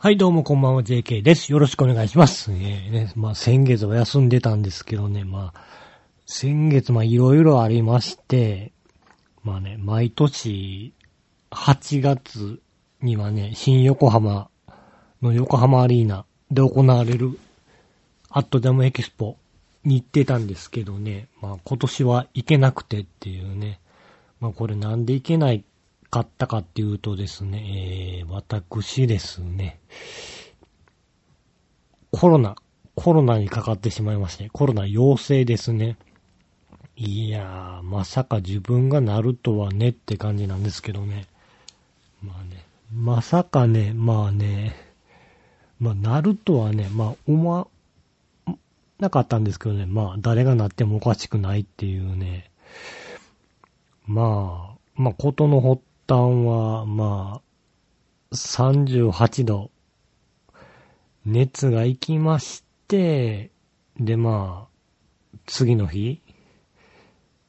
はい、どうもこんばんは、JK です。よろしくお願いします。えーね、まあ、先月は休んでたんですけどね、まあ、先月、まあ、いろいろありまして、まあね、毎年、8月にはね、新横浜の横浜アリーナで行われる、アットダムエキスポに行ってたんですけどね、まあ、今年は行けなくてっていうね、まあ、これなんで行けないかったかっていうとですね、えー、私ですね、コロナ、コロナにかかってしまいまして、コロナ陽性ですね。いやー、まさか自分がなるとはねって感じなんですけどね。まあね、まさかね、まあね、まあなるとはね、まあ思わなかったんですけどね、まあ誰がなってもおかしくないっていうね、まあ、まあことの発端は、まあ、38度、熱が行きまして、でまあ、次の日、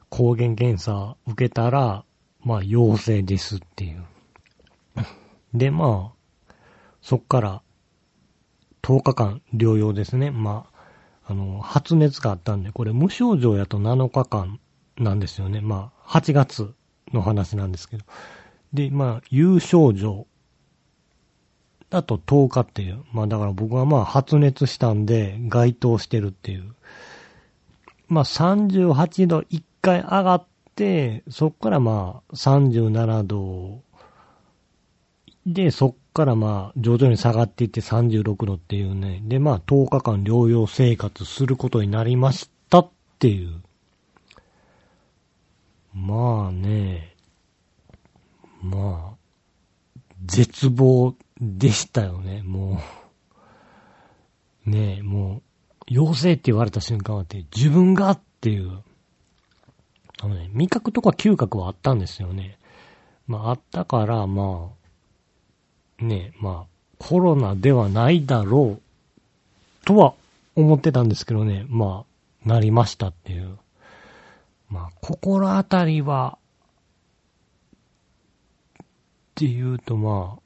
抗原検査受けたら、まあ陽性ですっていう。でまあ、そっから10日間療養ですね。まあ、あの、発熱があったんで、これ無症状やと7日間なんですよね。まあ、8月の話なんですけど。で、まあ、有症状だと10日っていう。まあ、だから僕はまあ、発熱したんで、該当してるっていう。まあ、38度1回上がって、そっからまあ、37度で、そっからまあ、徐々に下がっていって36度っていうね。で、まあ、10日間療養生活することになりましたっていう。まあね、まあ、絶望でしたよね、もう。ねえ、もう、陽性って言われた瞬間はって、自分がっていう、あのね、味覚とか嗅覚はあったんですよね。まあ、あったから、まあ、ねえ、まあ、コロナではないだろう、とは思ってたんですけどね、まあ、なりましたっていう。まあ、心当たりは、っていうとま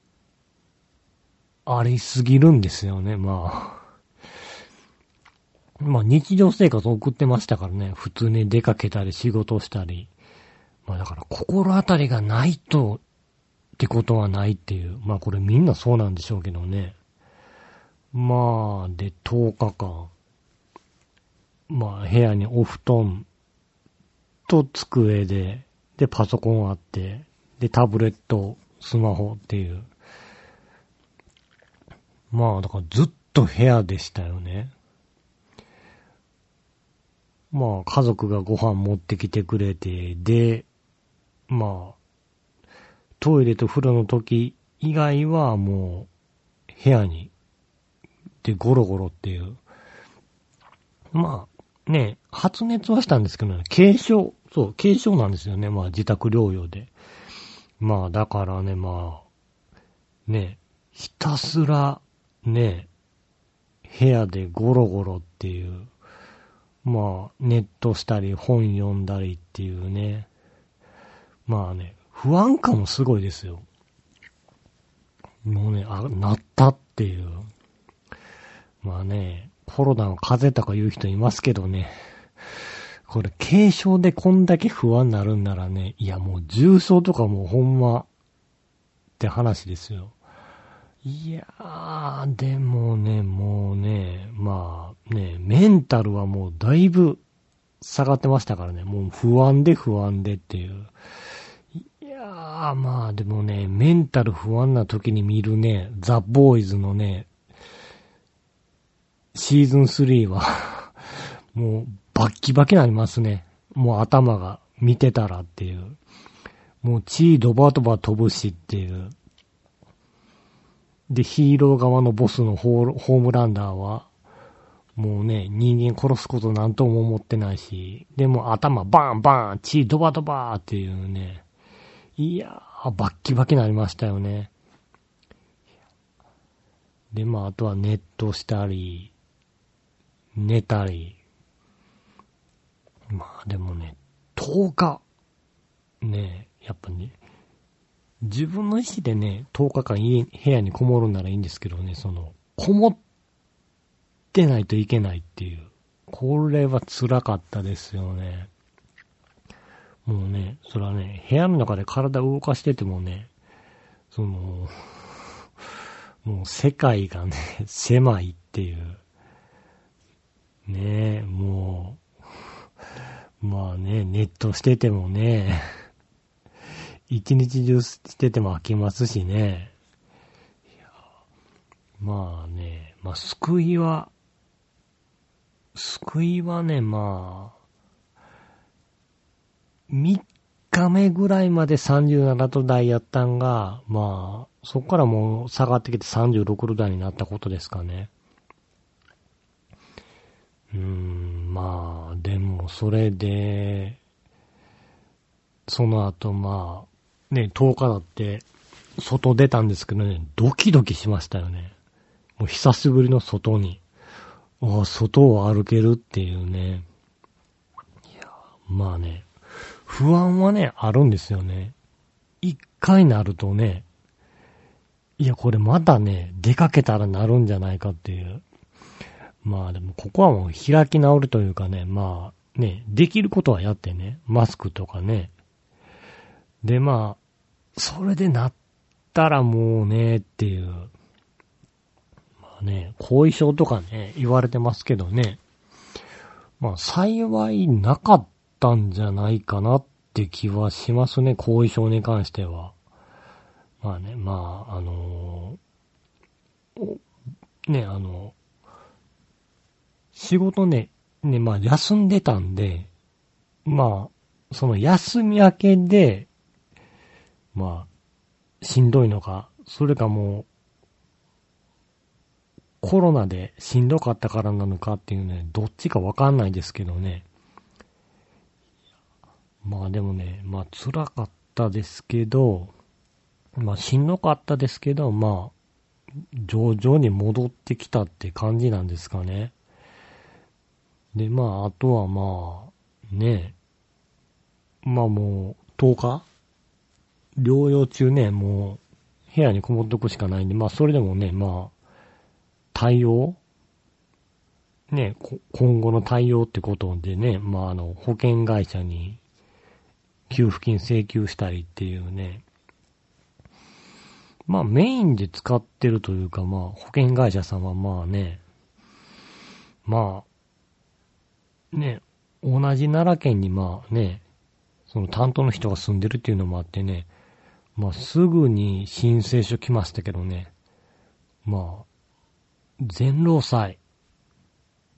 あ、ありすぎるんですよね、まあ。まあ日常生活を送ってましたからね、普通に出かけたり仕事したり。まあだから心当たりがないと、ってことはないっていう。まあこれみんなそうなんでしょうけどね。まあ、で、10日間。まあ部屋にお布団と机で、でパソコンあって、でタブレット、スマホっていう。まあ、だからずっと部屋でしたよね。まあ、家族がご飯持ってきてくれて、で、まあ、トイレと風呂の時以外はもう、部屋に、で、ゴロゴロっていう。まあ、ね、発熱はしたんですけどね、軽症、そう、軽症なんですよね。まあ、自宅療養で。まあ、だからね、まあ、ね、ひたすら、ね、部屋でゴロゴロっていう、まあ、ネットしたり、本読んだりっていうね。まあね、不安感もすごいですよ。もうね、あ、なったっていう。まあね、コロナは風邪とか言う人いますけどね。これ、軽症でこんだけ不安になるんならね、いやもう重症とかもうほんま、って話ですよ。いやー、でもね、もうね、まあね、メンタルはもうだいぶ下がってましたからね、もう不安で不安でっていう。いやー、まあでもね、メンタル不安な時に見るね、ザ・ボーイズのね、シーズン3はもうバッキバキになりますね。もう頭が見てたらっていう。もう血ドバドバ飛ぶしっていう。で、ヒーロー側のボスのホームランダーは、もうね、人間殺すことなんとも思ってないし、でも頭バンバーン、血ドバドバーっていうね。いやー、バッキバキになりましたよね。で、まあ、あとはネットしたり、寝たり。まあでもね、10日、ねやっぱね、自分の意思でね、10日間家、部屋にこもるならいいんですけどね、その、こもってないといけないっていう。これは辛かったですよね。もうね、それはね、部屋の中で体を動かしててもね、その、もう世界がね、狭いっていう。ねえ、もう、まあね、ネットしててもね、一日中してても飽きますしね。まあね、まあ救いは、救いはね、まあ、3日目ぐらいまで37度台やったんが、まあ、そこからもう下がってきて36度台になったことですかね。うーん、まあ、でも、それで、その後、まあ、ね、10日だって、外出たんですけどね、ドキドキしましたよね。もう久しぶりの外に、ああ、外を歩けるっていうね。いや、まあね、不安はね、あるんですよね。一回なるとね、いや、これまたね、出かけたらなるんじゃないかっていう。まあでも、ここはもう開き直るというかね、まあ、ね、できることはやってね、マスクとかね。で、まあ、それでなったらもうね、っていう。まあね、後遺症とかね、言われてますけどね。まあ、幸いなかったんじゃないかなって気はしますね、後遺症に関しては。まあね、まあ、あのー、ね、あの仕事ね、ね、まあ休んでたんで、まあ、その休み明けで、まあ、しんどいのか、それかもう、コロナでしんどかったからなのかっていうね、どっちかわかんないですけどね。まあでもね、まあ辛かったですけど、まあしんどかったですけど、まあ、徐々に戻ってきたって感じなんですかね。で、まあ、あとはまあ、ね、まあもう、10日？療養中ね、もう、部屋にこもっとくしかないんで、まあ、それでもね、まあ、対応？ね、今後の対応ってことでね、まあ、あの、保険会社に給付金請求したりっていうね、まあ、メインで使ってるというか、まあ、保険会社さんはまあね、まあ、ね、同じ奈良県にまあね、その担当の人が住んでるっていうのもあってね、まあすぐに申請書来ましたけどね、まあ、全労祭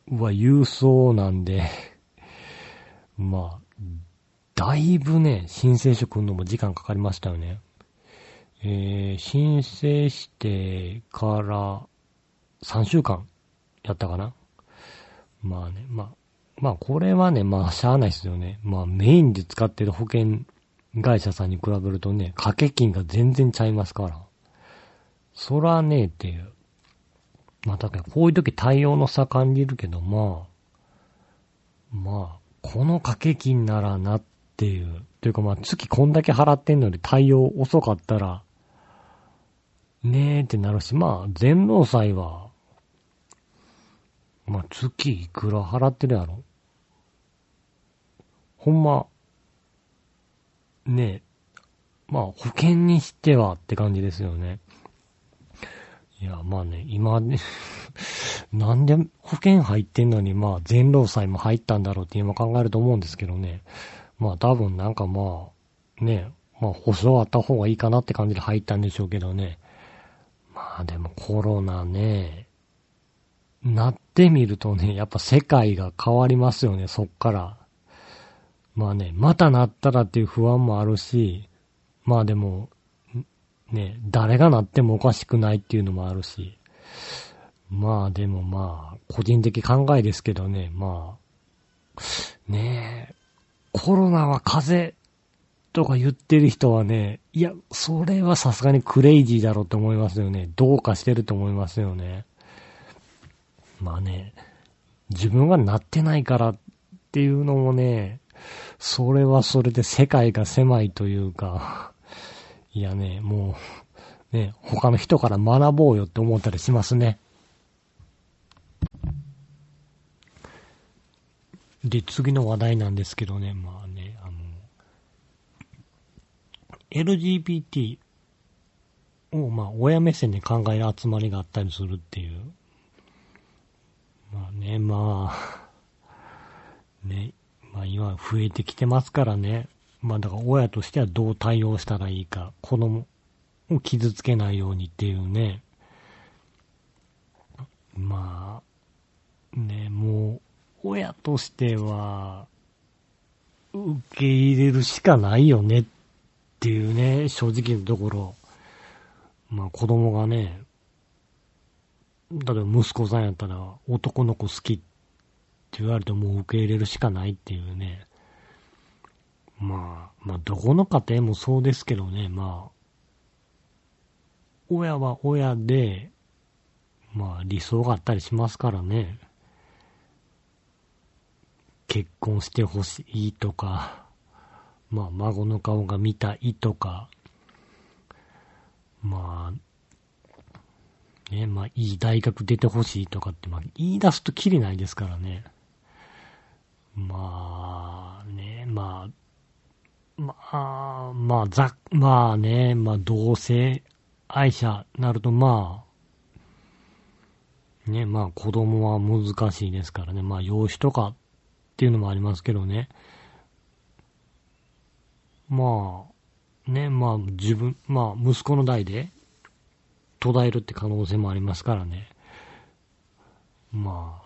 は郵送なんで まあ、だいぶね、申請書来るのも時間かかりましたよね。えー、申請してから3週間やったかな。まあね、まあ、まあこれはね、まあしゃあないですよね。まあメインで使ってる保険会社さんに比べるとね、掛け金が全然ちゃいますから。そらねえっていう。まあだからこういう時対応の差感じるけど、まあ、まあ、この掛け金ならなっていう。というかまあ月こんだけ払ってんのに対応遅かったら、ねえってなるし、まあ全労祭はまあ、月いくら払ってるやろほんま、ねえ、まあ、保険にしてはって感じですよね。いや、まあね、今ね なんで保険入ってんのに、まあ、全労祭も入ったんだろうって今考えると思うんですけどね。まあ、多分なんかまあ、ね、まあ、保証あった方がいいかなって感じで入ったんでしょうけどね。まあ、でもコロナね、なってみるとね、やっぱ世界が変わりますよね、そっから。まあね、またなったらっていう不安もあるし、まあでも、ね、誰がなってもおかしくないっていうのもあるし、まあでもまあ、個人的考えですけどね、まあ、ねえ、コロナは風邪とか言ってる人はね、いや、それはさすがにクレイジーだろうと思いますよね。どうかしてると思いますよね。まあね、自分がなってないからっていうのもね、それはそれで世界が狭いというか、いやね、もう、ね、他の人から学ぼうよって思ったりしますね。で、次の話題なんですけどね、まあね、あの、LGBT を、まあ、親目線で考える集まりがあったりするっていう。まあね、まあ、ね、まあ今増えてきてますからね。まあだから親としてはどう対応したらいいか、子供を傷つけないようにっていうね。まあ、ね、もう、親としては、受け入れるしかないよねっていうね、正直なところ。まあ子供がね、例えば息子さんやったら男の子好きって言われてもう受け入れるしかないっていうね。まあ、まあどこの家庭もそうですけどね、まあ、親は親で、まあ理想があったりしますからね。結婚してほしいとか、まあ孫の顔が見たいとか、まあ、ね、まあ、いい大学出てほしいとかって、まあ、言い出すときりないですからね。まあ、ね、まあ、まあ、まあ、ざ、まあね、まあ、同性愛者なると、まあ、ね、まあ、子供は難しいですからね。まあ、養子とかっていうのもありますけどね。まあ、ね、まあ自分、まあ息子の代で途絶えるって可能性もありますからね。まあ、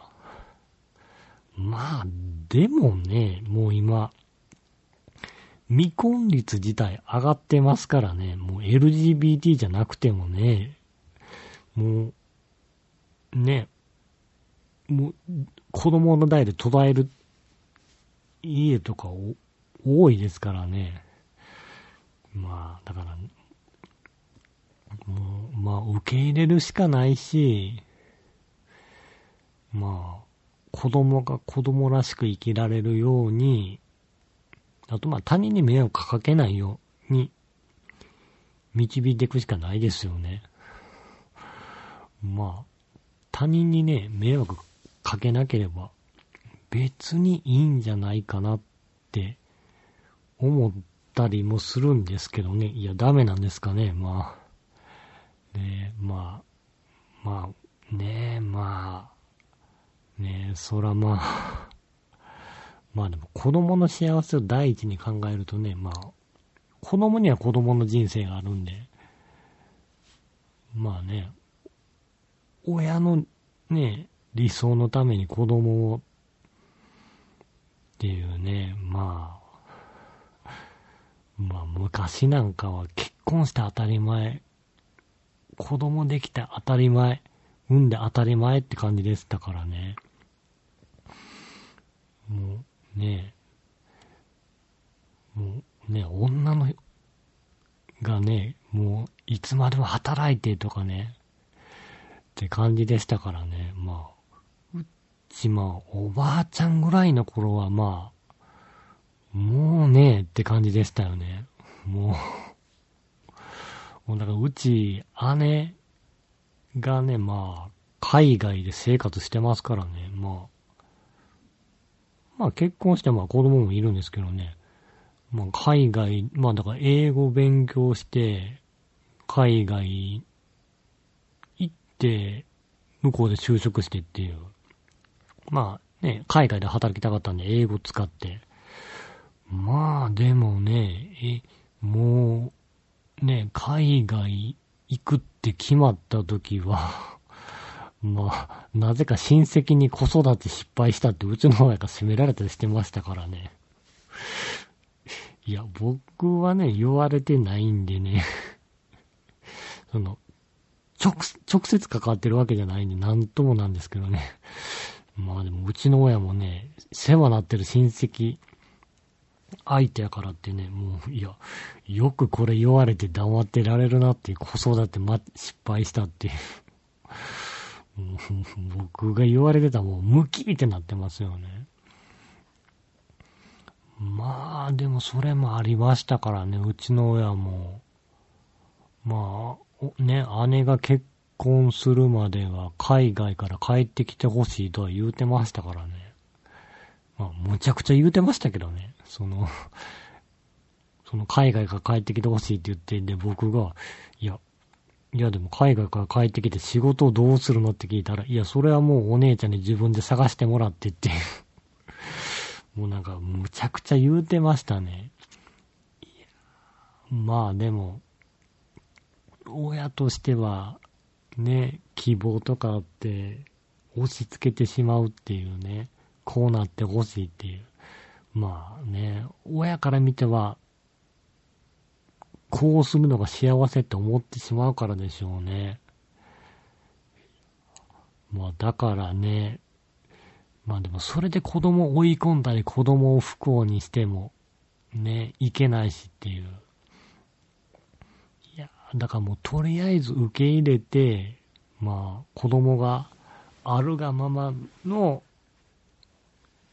まあ、でもね、もう今、未婚率自体上がってますからね、もう LGBT じゃなくてもね、もう、ね、もう、子供の代で途絶える家とか多いですからね。まあ、だから、もう、まあ、受け入れるしかないし、まあ、子供が子供らしく生きられるように、あとまあ他人に迷惑かけないように導いていくしかないですよね。まあ、他人にね、迷惑かけなければ別にいいんじゃないかなって思ったりもするんですけどね。いや、ダメなんですかね。まあ。ねまあ。まあ、ね、まあ。ねえ、そらまあ。まあでも子供の幸せを第一に考えるとね、まあ、子供には子供の人生があるんで、まあね、親のね、理想のために子供をっていうね、まあ、まあ昔なんかは結婚して当たり前、子供できて当たり前、産んで当たり前って感じでしたからね。もうね、もうね、女のがね、もういつまでも働いてとかね、って感じでしたからね。まあ、うちまあ、おばあちゃんぐらいの頃はまあ、もうねって感じでしたよね。もう、もうだからうち、姉がね、まあ、海外で生活してますからね、まあ、まあ結婚してまあ子供もいるんですけどね、まあ海外、まあだから英語勉強して、海外行って、向こうで就職してっていう。まあね、海外で働きたかったんで英語使って、まあ、でもね、え、もう、ね、海外行くって決まった時はまあ、なぜか親戚に子育て失敗したってうちの親が責められたりしてましたからね。いや、僕はね、言われてないんでねその、直、直接関わってるわけじゃないんで、なんともなんですけどね。まあでも、うちの親もね、世話なってる親戚相手やからってね、もう、いや、よくこれ言われて黙ってられるなっていう、子育てま、失敗したっていう。僕が言われてたもう、ムキってなってますよね。まあ、でもそれもありましたからね、うちの親も。まあ、ね、姉が結婚するまでは海外から帰ってきてほしいとは言うてましたからね。まあ、むちゃくちゃ言うてましたけどね。そのその海外から帰ってきてほしいって言ってんで、僕が、いや、いやでも海外から帰ってきて仕事をどうするのって聞いたら、いや、それはもうお姉ちゃんに自分で探してもらってって もうなんか、むちゃくちゃ言うてましたね。まあでも、親としては、ね、希望とかって、押し付けてしまうっていうね、こうなってほしいっていう。まあね、親から見ては、こうするのが幸せって思ってしまうからでしょうね。まあだからね、まあでもそれで子供を追い込んだり子供を不幸にしてもね、いけないしっていう。いや、だからもうとりあえず受け入れて、まあ子供があるがままの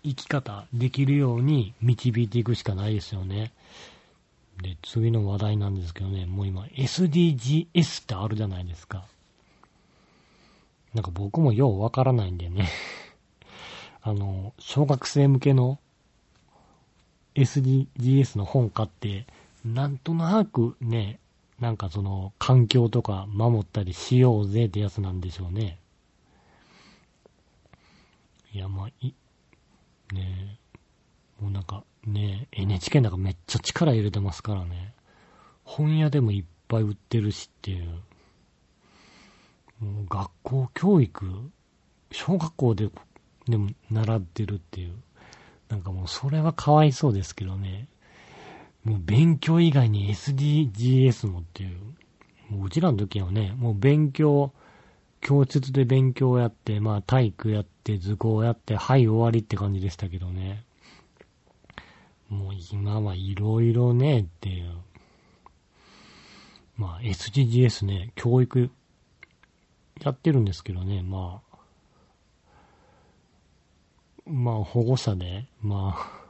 生き方できるように導いていくしかないですよね。で、次の話題なんですけどね、もう今 SDGs ってあるじゃないですか。なんか僕もようわからないんでね あの、小学生向けの SDGs の本買って、なんとなくね、なんかその環境とか守ったりしようぜってやつなんでしょうね。いや、まあ、い、ねもうなんかね、NHK なんかめっちゃ力入れてますからね。本屋でもいっぱい売ってるしっていう。もう学校教育、小学校ででも習ってるっていう。なんかもうそれはかわいそうですけどね。もう勉強以外に SDGs もっていう。もううちらの時はね、もう勉強、教室で勉強やって、まあ体育やって、図工やって、はい終わりって感じでしたけどね。もう今はいろいろねっていう。まあ SDGs ね、教育やってるんですけどね、まあ。まあ保護者で、まあ、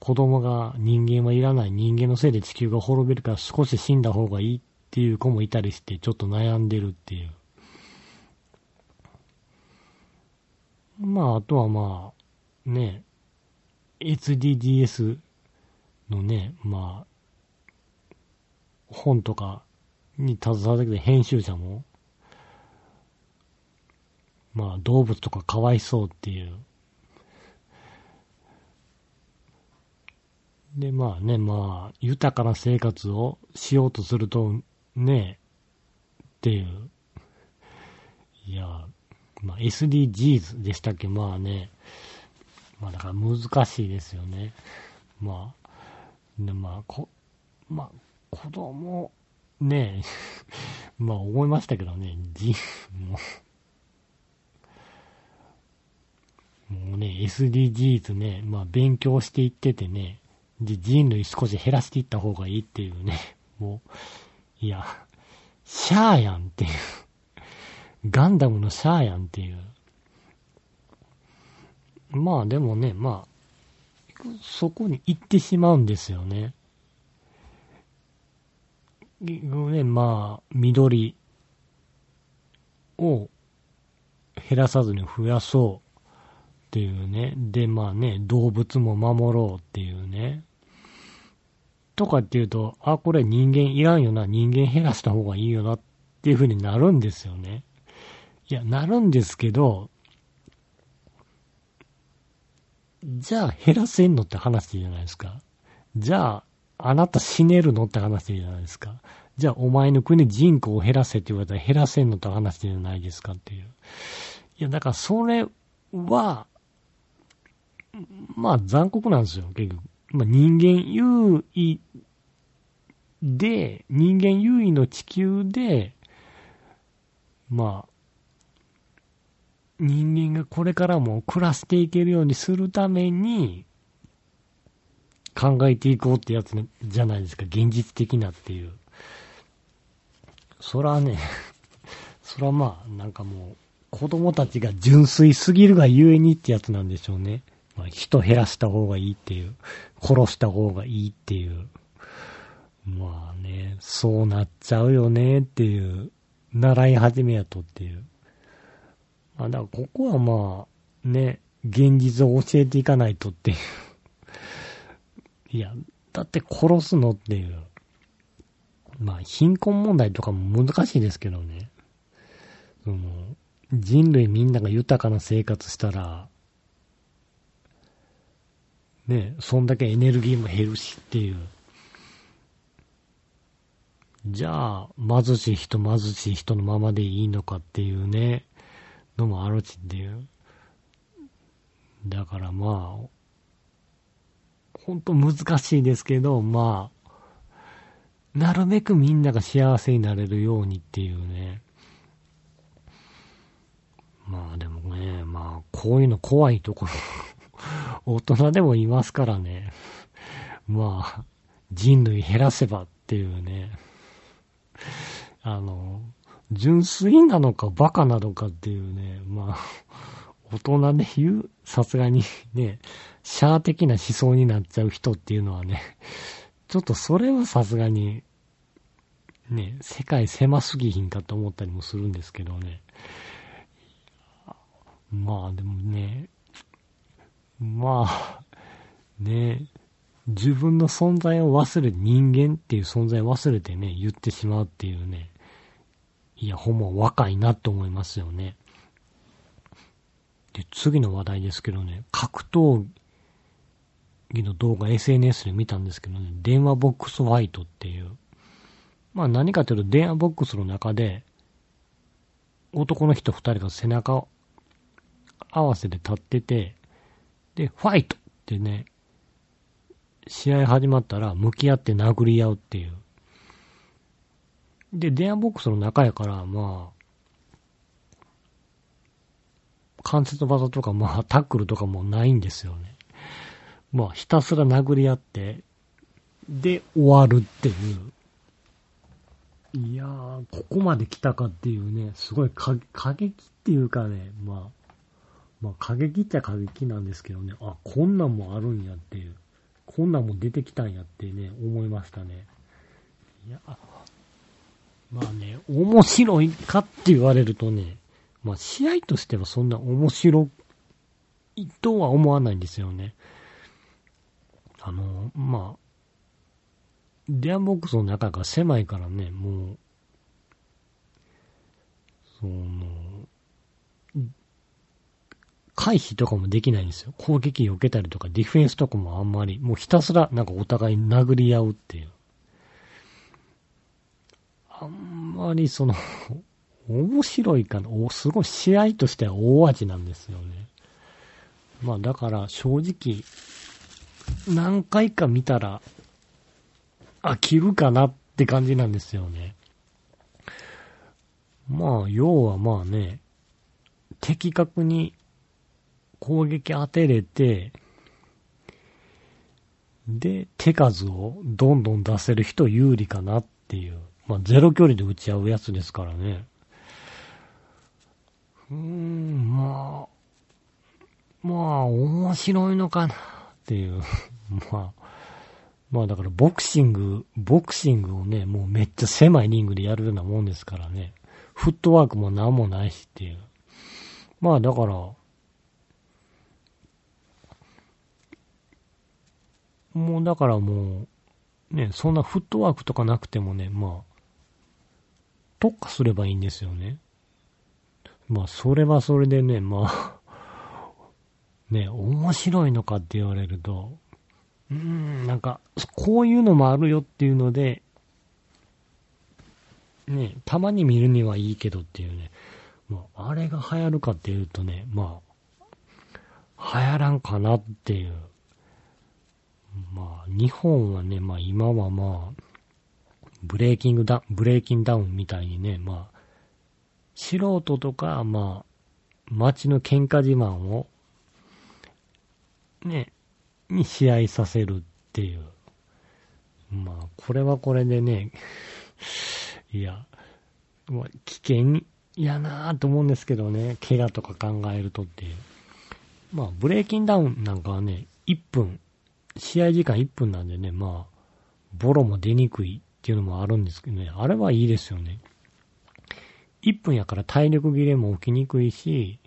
子供が人間はいらない人間のせいで地球が滅びるから少し死んだ方がいいっていう子もいたりしてちょっと悩んでるっていう。まああとはまあ、ね、SDGs のね、まあ、本とかに携わってくる編集者も、まあ動物とかかわいそうっていう。で、まあね、まあ、豊かな生活をしようとすると、ね、っていう。いや、まあ SDGs でしたっけ？まあね、まあだから難しいですよね。まあ、でまあ、こ、まあ、子供、ね えまあ思いましたけどね、じ、もう、もうね、SDGs ね、まあ勉強していっててね、で、人類少し減らしていった方がいいっていうね、もう、いや、シャーやんっていうガンダムのシャーやんっていう。まあでもね、まあ、そこに行ってしまうんですよね。ね、まあ、緑を減らさずに増やそうっていうね。で、まあね、動物も守ろうっていうね。とかっていうと、あ、これ人間いらんよな、人間減らした方がいいよなっていう風になるんですよね。いや、なるんですけど、じゃあ減らせんのって話じゃないですか。じゃあ、あなた死ねるのって話じゃないですか。じゃあお前の国人口を減らせって言われたら減らせんのって話じゃないですかっていう。いや、だからそれは、まあ残酷なんですよ、結局。まあ人間優位で、人間優位の地球で、まあ、人間がこれからも暮らしていけるようにするために、考えていこうってやつじゃないですか。現実的なっていう。そらね、そらまあ、なんかもう、子供たちが純粋すぎるがゆえにってやつなんでしょうね。まあ、人減らした方がいいっていう。殺した方がいいっていう。まあね、そうなっちゃうよねっていう、習い始めやとっていう。あだからここはまあ、ね、現実を教えていかないとっていう。いや、だって殺すのっていう。まあ、貧困問題とかも難しいですけどね。その、人類みんなが豊かな生活したら、ね、そんだけエネルギーも減るしっていう。じゃあ、貧しい人貧しい人のままでいいのかっていうね、のもあるしっていう。だからまあ、ほんと難しいですけど、まあ、なるべくみんなが幸せになれるようにっていうね。まあでもね、まあ、こういうの怖いところ大人でもいますからね。まあ、人類減らせばっていうね。あの、純粋なのかバカなのかっていうね、まあ、大人で言う、さすがにね、シャー的な思想になっちゃう人っていうのはね、ちょっとそれはさすがに、ね、世界狭すぎひんかと思ったりもするんですけどね。まあでもね、まあ、ね、自分の存在を忘れ、人間っていう存在を忘れてね、言ってしまうっていうね、いや、ほんま若いなって思いますよね。で、次の話題ですけどね、格闘技の動画 SNS で見たんですけどね、電話ボックスファイトっていう。まあ何かというと電話ボックスの中で、男の人二人が背中を合わせて立ってて、で、ファイトってね、試合始まったら向き合って殴り合うっていう。で、電話ボックスの中やから、まあ、関節技とか、まあ、タックルとかもないんですよね。まあ、ひたすら殴り合って、で、終わるっていう。いやー、ここまで来たかっていうね、すごい過激っていうかね、まあ、まあ、過激っちゃ過激なんですけどね、あ、こんなんもあるんやっていう、こんなんも出てきたんやってね、思いましたね。いや、まあね、面白いかって言われるとね、まあ試合としてはそんな面白いとは思わないんですよね。あの、まあ、デアボックスの中が狭いからね、もう、その、回避とかもできないんですよ。攻撃避けたりとか、ディフェンスとかもあんまり、もうひたすらなんかお互い殴り合うっていう。あんまりその 面白いかな。お、すごい試合としては大味なんですよね。まあだから正直、何回か見たら、飽きるかなって感じなんですよね。まあ、要はまあね、的確に攻撃当てれて、で、手数をどんどん出せる人有利かなっていう。まあ、ゼロ距離で打ち合うやつですからね。うーん、まあ、まあ、面白いのかなっていう。まあ、まあだからボクシング、ボクシングをね、もうめっちゃ狭いリングでやるようなもんですからね。フットワークもなんもないしっていう。まあだから、もうだからもう、ね、そんなフットワークとかなくてもね、まあ、特化すればいいんですよね。まあ、それはそれでね、まあ ね、面白いのかって言われると、うーん、なんか、こういうのもあるよっていうので、ね、たまに見るにはいいけどっていうね、まあ、あれが流行るかっていうとね、まあ、流行らんかなっていう。まあ、日本はね、まあ今はまあ、ブレーキングダウン、ブレーキンダウンみたいにね、まあ、素人とか、まあ、街の喧嘩自慢を、ね、に試合させるっていう。まあ、これはこれでね、いや、まあ、危険やなぁと思うんですけどね、怪我とか考えるとっていう。まあ、ブレーキンダウンなんかはね、1分試合時間1分なんでね、まあ、ボロも出にくいっていうのもあるんですけどね、あれはいいですよね。1分やから体力切れも起きにくいし、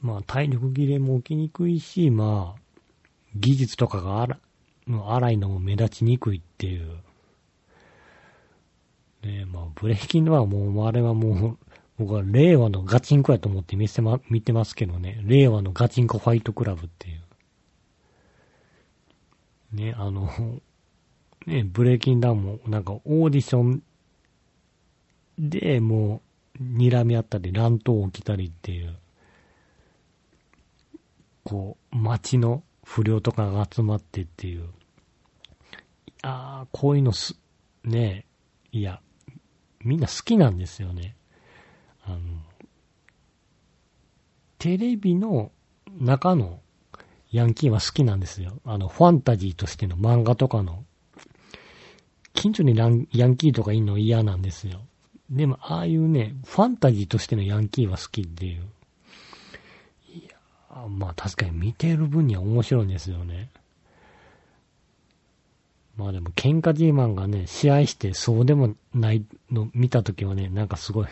まあ体力切れも起きにくいし、まあ、技術とかが荒の荒いのも目立ちにくいっていう。ねまあ、ブレイキングはもう、あれはもう、僕は令和のガチンコやと思って見せま、見てますけどね。令和のガチンコファイトクラブっていう。ね、あの、ね、ブレイキンダウンもなんかオーディションでもう睨み合ったり乱闘起きたりっていう、こう、街の不良とかが集まってっていう、ああ、こういうのす、ねいや、みんな好きなんですよね。あの、テレビの中のヤンキーは好きなんですよ。あの、ファンタジーとしての漫画とかの。近所にヤンキーとかいるの嫌なんですよ。でも、ああいうね、ファンタジーとしてのヤンキーは好きっていう。いやまあ確かに見てる分には面白いんですよね。まあでも、喧嘩 G マンがね、試合してそうでもないの見たときはね、なんかすごい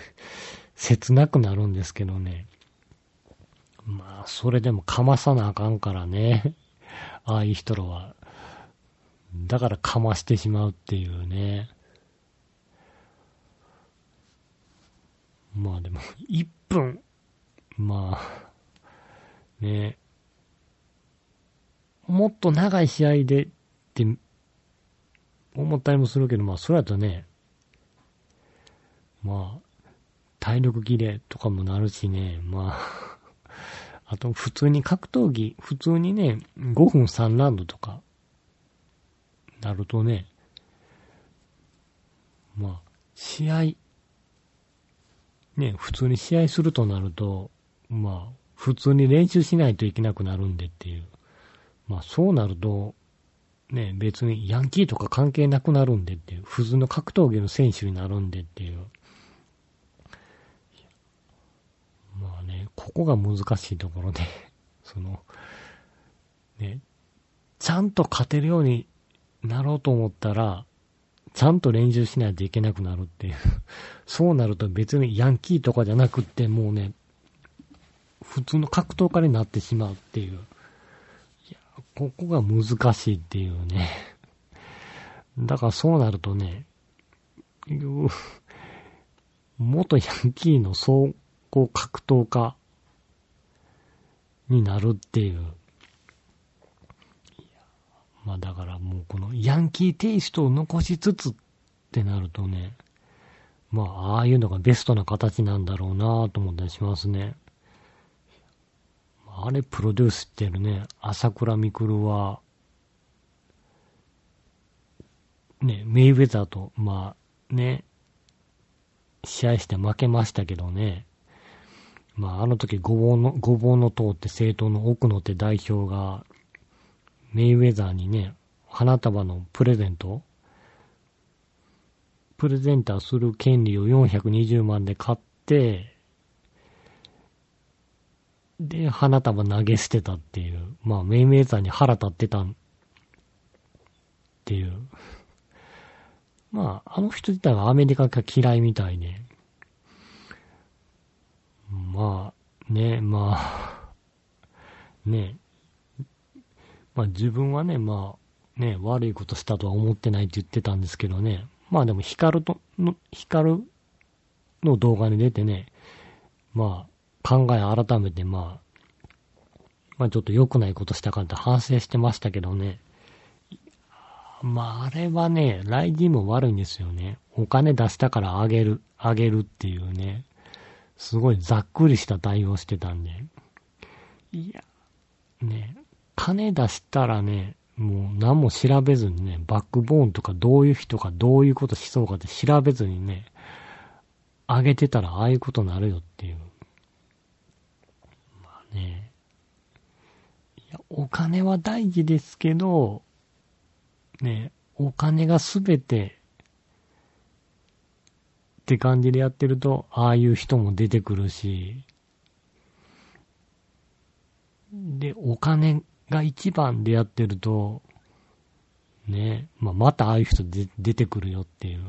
切なくなるんですけどね。まあ、それでもかまさなあかんからね。ああいう人らは。だからかましてしまうっていうね。まあでも、1分。まあ、ね。もっと長い試合でって思ったりもするけど、まあ、それだとね、まあ、体力切れとかもなるしね、まああと、普通に格闘技、普通にね、5分3ラウンドとか、なるとね、まあ、試合、ね、普通に試合するとなると、まあ、普通に練習しないといけなくなるんでっていう。まあ、そうなると、ね、別にヤンキーとか関係なくなるんでっていう。普通の格闘技の選手になるんでっていう。ここが難しいところで、その、ね、ちゃんと勝てるようになろうと思ったら、ちゃんと練習しないといけなくなるっていう。そうなると別にヤンキーとかじゃなくってもうね、普通の格闘家になってしまうっていう。いや、ここが難しいっていうね。だからそうなるとね、元ヤンキーの総合格闘家になるっていう。まあだからもうこのヤンキーテイストを残しつつってなるとね、まあああいうのがベストな形なんだろうなと思ったりしますね。あれプロデュースしてるね、朝倉未来は、ね、メイウェザーと、まあね、試合して負けましたけどね、まあ、あの時ごぼうの、ごぼうの塔って政党の奥の手代表が、メイウェザーにね、花束のプレゼントプレゼンターする権利を420万で買って、で、花束投げ捨てたっていう。まあ、メイウェザーに腹立ってたっていう。まあ、あの人自体はアメリカが嫌いみたいで、まあ、ね、まあ、ね、まあ自分はね、まあ、ね、悪いことしたとは思ってないって言ってたんですけどね、まあでもヒカルと、の、ヒカルの動画に出てね、まあ、考え改めてまあ、まあちょっと良くないことしたかって反省してましたけどね、まああれはね、ライジンも悪いんですよね。お金出したからあげる、あげるっていうね。すごいざっくりした対応してたんで。いや、ね、金出したらね、もう何も調べずにね、バックボーンとかどういう人かどういうことしそうかって調べずにね、あげてたらああいうことになるよっていう。まあね、いや、お金は大事ですけど、ね、お金がすべてって感じでやってると、ああいう人も出てくるし、で、お金が一番でやってると、ね、まあ、またああいう人で出てくるよっていう。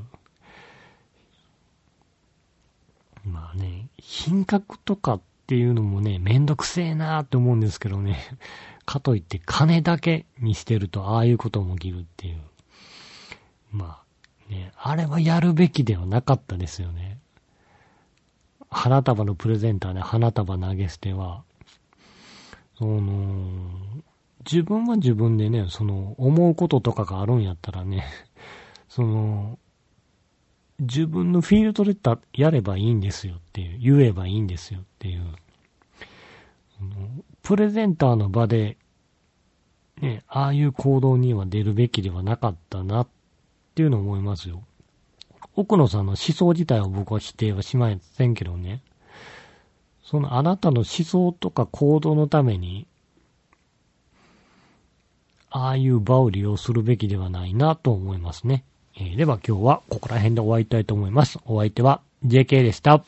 まあね、品格とかっていうのもね、めんどくせえなーって思うんですけどね。かといって金だけにしてるとああいうことも起きるっていう。まあね、あれはやるべきではなかったですよね。花束のプレゼンターで花束投げ捨ては、その、自分は自分でね、その、思うこととかがあるんやったらね、その、自分のフィールドでたやればいいんですよっていう、言えばいいんですよっていう、プレゼンターの場で、ね、ああいう行動には出るべきではなかったなっていうのを思いますよ。奥野さんの思想自体を僕は否定はしませんけどね。そのあなたの思想とか行動のために、ああいう場を利用するべきではないなと思いますね。えー、では今日はここら辺で終わりたいと思います。お相手は JK でした。